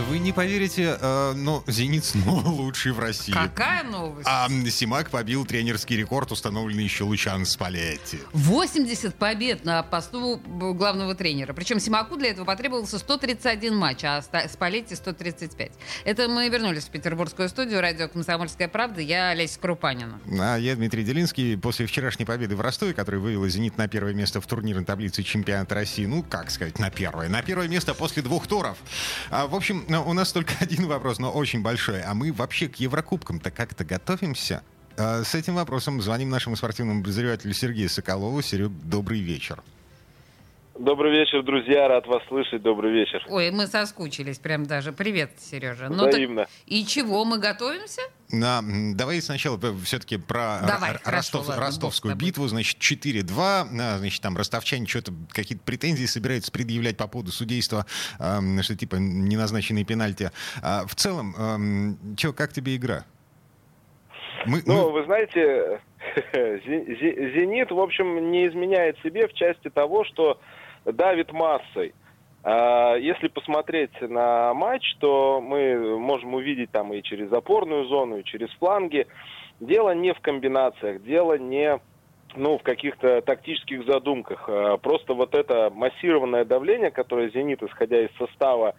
Вы не поверите, э, но «Зенит» снова лучший в России. Какая новость? А Симак побил тренерский рекорд, установленный еще Лучан Спалетти. 80 побед на посту главного тренера. Причем Симаку для этого потребовался 131 матч, а Спалетти 135. Это мы вернулись в петербургскую студию радио «Комсомольская правда». Я Олеся Крупанина. А я Дмитрий Делинский. После вчерашней победы в Ростове, которая вывела «Зенит» на первое место в турнирной таблице чемпионата России, ну, как сказать, на первое. На первое место после двух туров. А, в общем, у нас только один вопрос, но очень большой. А мы вообще к Еврокубкам-то как-то готовимся? А, с этим вопросом звоним нашему спортивному обозревателю Сергею Соколову. Серег, добрый вечер. Добрый вечер, друзья, рад вас слышать, добрый вечер. Ой, мы соскучились прям даже. Привет, Сережа. Ну, Взаимно. Так, и чего, мы готовимся? На, давай сначала все-таки про давай, Р- хорошо, Ростов, ладно, ростовскую битву. Значит, 4-2. Значит, там ростовчане что-то, какие-то претензии собираются предъявлять по поводу судейства, э, что типа неназначенные пенальти. А в целом, э, чё, как тебе игра? Мы, ну, мы... вы знаете, «Зенит», в общем, не изменяет себе в части того, что давит массой. А, если посмотреть на матч, то мы можем увидеть там и через опорную зону, и через фланги. Дело не в комбинациях, дело не ну, в каких-то тактических задумках. А, просто вот это массированное давление, которое «Зенит», исходя из состава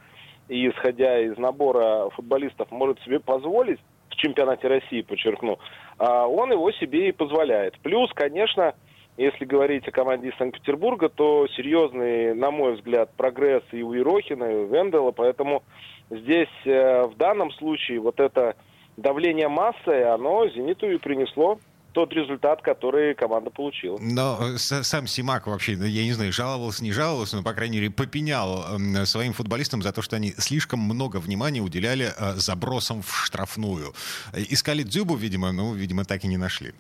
и исходя из набора футболистов, может себе позволить, в чемпионате России, подчеркну, а, он его себе и позволяет. Плюс, конечно, если говорить о команде из Санкт-Петербурга, то серьезный, на мой взгляд, прогресс и у Ирохина, и у Вендела, поэтому здесь э, в данном случае вот это давление массы, оно «Зениту» и принесло тот результат, который команда получила. Но э, сам Симак вообще, ну, я не знаю, жаловался, не жаловался, но, по крайней мере, попенял э, своим футболистам за то, что они слишком много внимания уделяли э, забросам в штрафную. Искали Дзюбу, видимо, но, видимо, так и не нашли.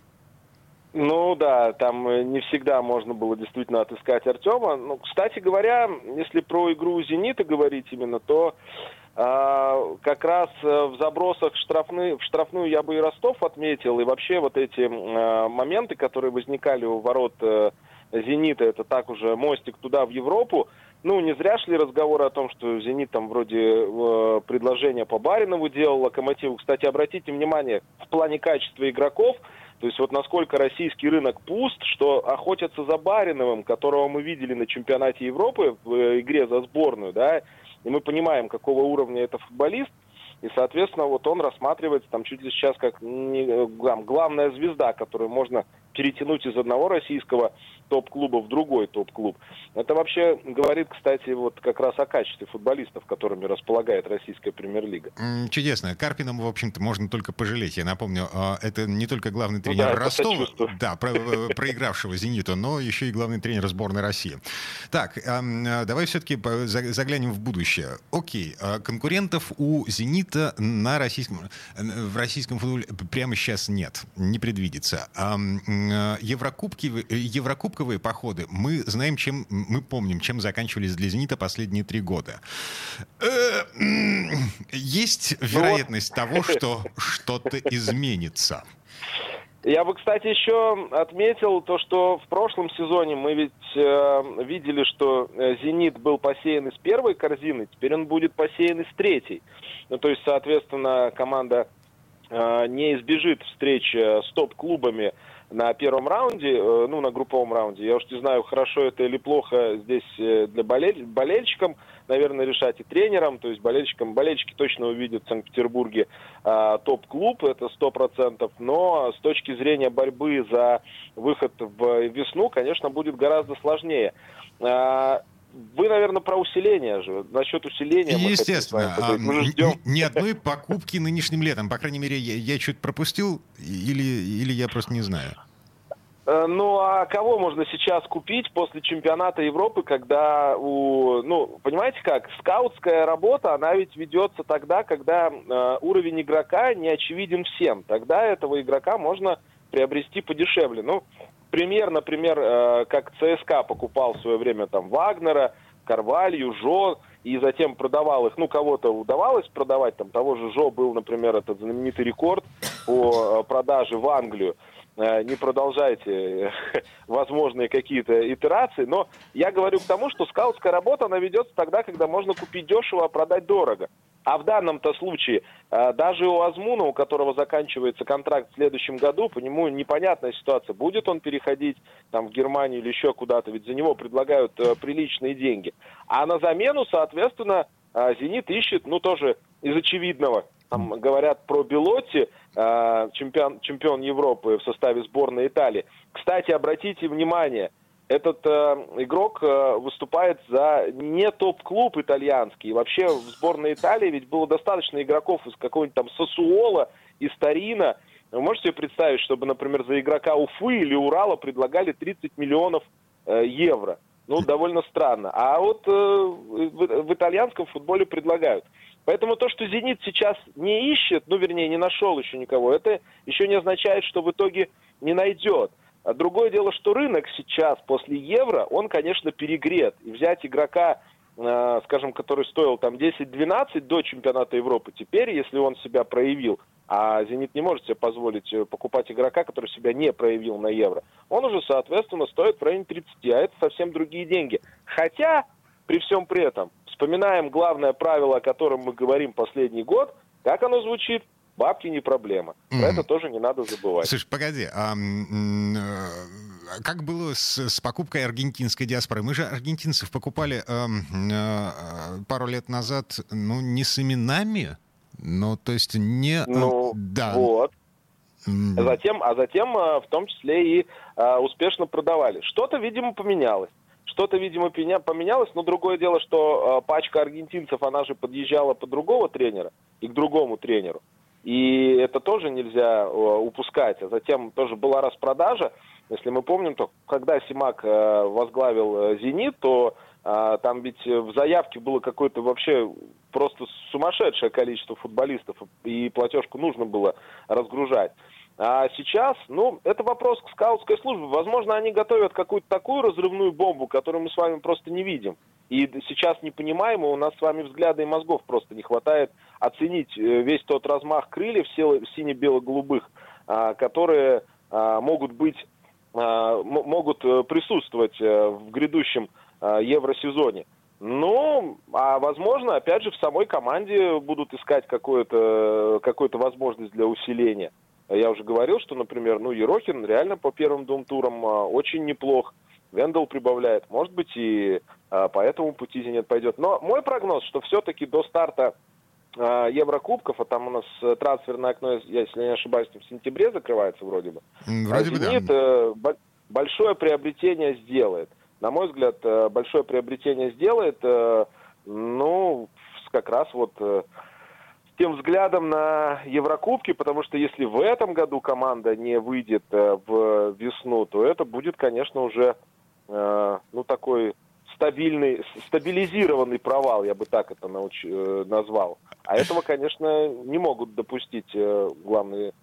Ну да, там э, не всегда можно было действительно отыскать Артема. Ну, кстати говоря, если про игру «Зенита» говорить именно, то э, как раз э, в забросах штрафны, в штрафную я бы и Ростов отметил, и вообще вот эти э, моменты, которые возникали у ворот э, «Зенита», это так уже мостик туда, в Европу, ну, не зря шли разговоры о том, что «Зенит» там вроде э, предложение по Баринову делал, «Локомотиву». Кстати, обратите внимание, в плане качества игроков – то есть вот насколько российский рынок пуст, что охотятся за Бариновым, которого мы видели на чемпионате Европы в э, игре за сборную, да, и мы понимаем, какого уровня это футболист, и, соответственно, вот он рассматривается там чуть ли сейчас как не, э, там, главная звезда, которую можно перетянуть из одного российского топ-клуба в другой топ-клуб. Это вообще говорит, кстати, вот как раз о качестве футболистов, которыми располагает российская премьер-лига. Чудесно. Карпином, в общем-то, можно только пожалеть. Я напомню, а, это не только главный тренер ну, да, Ростова, да, про, э, проигравшего «Зениту», но еще и главный тренер сборной России. Так, давай все-таки заглянем в будущее. Окей, а конкурентов у «Зенита» на российском, в российском футболе прямо сейчас нет, не предвидится. Еврокубки, э, Еврокубковые походы, мы знаем, чем, мы помним, чем заканчивались для «Зенита» последние три года. Э, есть ну вероятность того, что что-то изменится? Я бы, кстати, еще отметил то, что в прошлом сезоне мы ведь э, видели, что «Зенит» был посеян из первой корзины, теперь он будет посеян из третьей. Ну, то есть, соответственно, команда э, не избежит встречи с топ-клубами на первом раунде, э, ну, на групповом раунде. Я уж не знаю, хорошо это или плохо здесь э, для болель... болельщикам, наверное, решать и тренерам. То есть болельщикам, болельщики точно увидят в Санкт-Петербурге а, топ-клуб, это сто процентов. Но с точки зрения борьбы за выход в весну, конечно, будет гораздо сложнее. А, вы, наверное, про усиление же. Насчет усиления. Естественно. Мы, хотим, мы ждем. Ни одной покупки нынешним летом. По крайней мере, я, я что-то пропустил или, или я просто не знаю. Э, ну, а кого можно сейчас купить после чемпионата Европы, когда у... Ну, понимаете как? Скаутская работа, она ведь ведется тогда, когда э, уровень игрока не очевиден всем. Тогда этого игрока можно приобрести подешевле. Ну, пример, например, э, как ЦСКА покупал в свое время там Вагнера, Карвалью, Жо, и затем продавал их, ну, кого-то удавалось продавать, там, того же Жо был, например, этот знаменитый рекорд по продаже в Англию, не продолжайте возможные какие-то итерации, но я говорю к тому, что скаутская работа, она ведется тогда, когда можно купить дешево, а продать дорого. А в данном-то случае э, даже у Азмуна, у которого заканчивается контракт в следующем году, по нему непонятная ситуация. Будет он переходить там, в Германию или еще куда-то, ведь за него предлагают э, приличные деньги. А на замену, соответственно, э, «Зенит» ищет, ну, тоже из очевидного. Там говорят про Белотти, чемпион, чемпион Европы в составе сборной Италии. Кстати, обратите внимание, этот э, игрок э, выступает за не топ-клуб итальянский. Вообще в сборной Италии ведь было достаточно игроков из какого-нибудь там Сосуола, из Тарина. Вы можете себе представить, чтобы, например, за игрока Уфы или Урала предлагали 30 миллионов э, евро? Ну, довольно странно. А вот э, в, в итальянском футболе предлагают. Поэтому то, что «Зенит» сейчас не ищет, ну, вернее, не нашел еще никого, это еще не означает, что в итоге не найдет. А другое дело, что рынок сейчас после евро, он, конечно, перегрет. И взять игрока, э, скажем, который стоил там 10-12 до чемпионата Европы, теперь, если он себя проявил, а «Зенит» не может себе позволить э, покупать игрока, который себя не проявил на евро, он уже, соответственно, стоит в районе 30, а это совсем другие деньги. Хотя, при всем при этом, вспоминаем главное правило, о котором мы говорим последний год, как оно звучит – Бабки не проблема. Про mm. это тоже не надо забывать. Слушай, погоди, а э, как было с, с покупкой аргентинской диаспоры? Мы же аргентинцев покупали э, э, пару лет назад, ну, не с именами, но то есть не... Ну, да. вот. Mm. Затем, а затем э, в том числе и э, успешно продавали. Что-то, видимо, поменялось. Что-то, видимо, поменялось, но другое дело, что э, пачка аргентинцев, она же подъезжала под другого тренера и к другому тренеру. И это тоже нельзя э, упускать. А затем тоже была распродажа. Если мы помним, то когда Симак э, возглавил э, «Зенит», то там ведь в заявке было какое-то вообще просто сумасшедшее количество футболистов, и платежку нужно было разгружать. А сейчас, ну, это вопрос к скаутской службе. Возможно, они готовят какую-то такую разрывную бомбу, которую мы с вами просто не видим. И сейчас не понимаем, и у нас с вами взгляда и мозгов просто не хватает оценить э, весь тот размах крыльев сине-бело-голубых, а, которые а, могут быть, а, могут э, присутствовать э, в грядущем евросезоне. Ну, а возможно, опять же, в самой команде будут искать какую-то какую возможность для усиления. Я уже говорил, что, например, ну, Ерохин реально по первым двум турам очень неплох. Вендел прибавляет. Может быть, и по этому пути Зенит пойдет. Но мой прогноз, что все-таки до старта а, Еврокубков, а там у нас э, трансферное окно, если я не ошибаюсь, в сентябре закрывается вроде бы. Вроде а бы, Зенит да. Э, большое приобретение сделает. На мой взгляд, э, большое приобретение сделает, ну, как раз вот с тем взглядом на Еврокубки, потому что если в этом году команда не выйдет в весну, то это будет, конечно, уже, ну, такой стабильный, стабилизированный провал, я бы так это науч, э, назвал. А этого, конечно, не могут допустить э, главные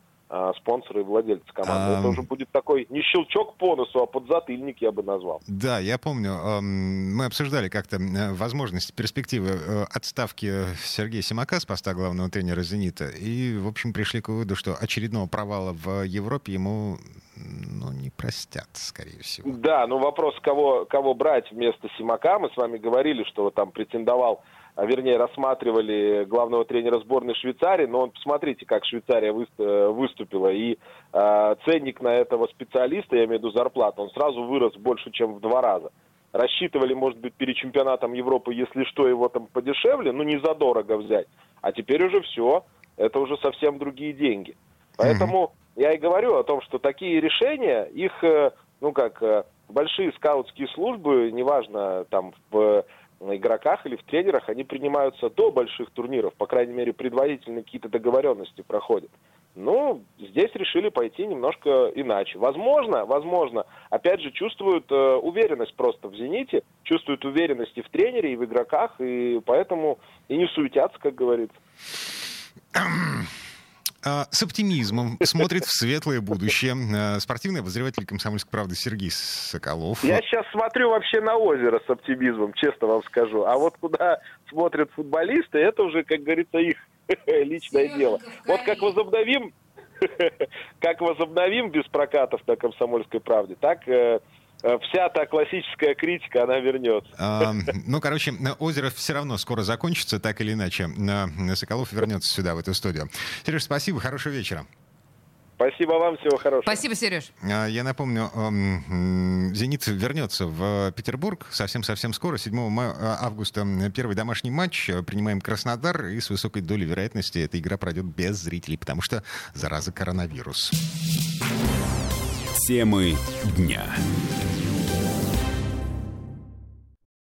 спонсоры и владельцы команды. А... Это уже будет такой не щелчок по носу, а подзатыльник, я бы назвал. Да, я помню, мы обсуждали как-то э, возможности, перспективы э, отставки Сергея Симака с поста главного тренера «Зенита». И, в общем, пришли к выводу, что очередного провала в Европе ему ну, не простят, скорее всего. Да, ну вопрос, кого, кого брать вместо Симака. Мы с вами говорили, что там претендовал а, вернее, рассматривали главного тренера сборной Швейцарии, но посмотрите, как Швейцария э, выступила, и э, ценник на этого специалиста, я имею в виду зарплату, он сразу вырос больше, чем в два раза. Рассчитывали, может быть, перед чемпионатом Европы, если что, его там подешевле, ну не задорого взять. А теперь уже все, это уже совсем другие деньги. Поэтому mm-hmm. Я и говорю о том, что такие решения, их, э, ну как, э, большие скаутские службы, неважно, там, в на игроках или в тренерах, они принимаются до больших турниров, по крайней мере, предварительно какие-то договоренности проходят. Ну, здесь решили пойти немножко иначе. Возможно, возможно, опять же, чувствуют э, уверенность просто в «Зените», чувствуют уверенность и в тренере, и в игроках, и поэтому и не суетятся, как говорится. а, с оптимизмом смотрит в светлое будущее а, спортивный обозреватель «Комсомольской правды» Сергей Соколов. Я сейчас смотрю вообще на озеро с оптимизмом, честно вам скажу. А вот куда смотрят футболисты, это уже, как говорится, их личное дело. Вот как возобновим как возобновим без прокатов на «Комсомольской правде», так э, э, вся та классическая критика, она вернется. А, ну, короче, озеро все равно скоро закончится, так или иначе. Соколов вернется сюда, в эту студию. Сереж, спасибо, хорошего вечера. Спасибо вам, всего хорошего. Спасибо, Сереж. А, я напомню, «Зенит» вернется в Петербург совсем-совсем скоро, 7 а, августа. Первый домашний матч. Принимаем Краснодар, и с высокой долей вероятности эта игра пройдет без зрителей, потому что зараза коронавирус. Темы дня.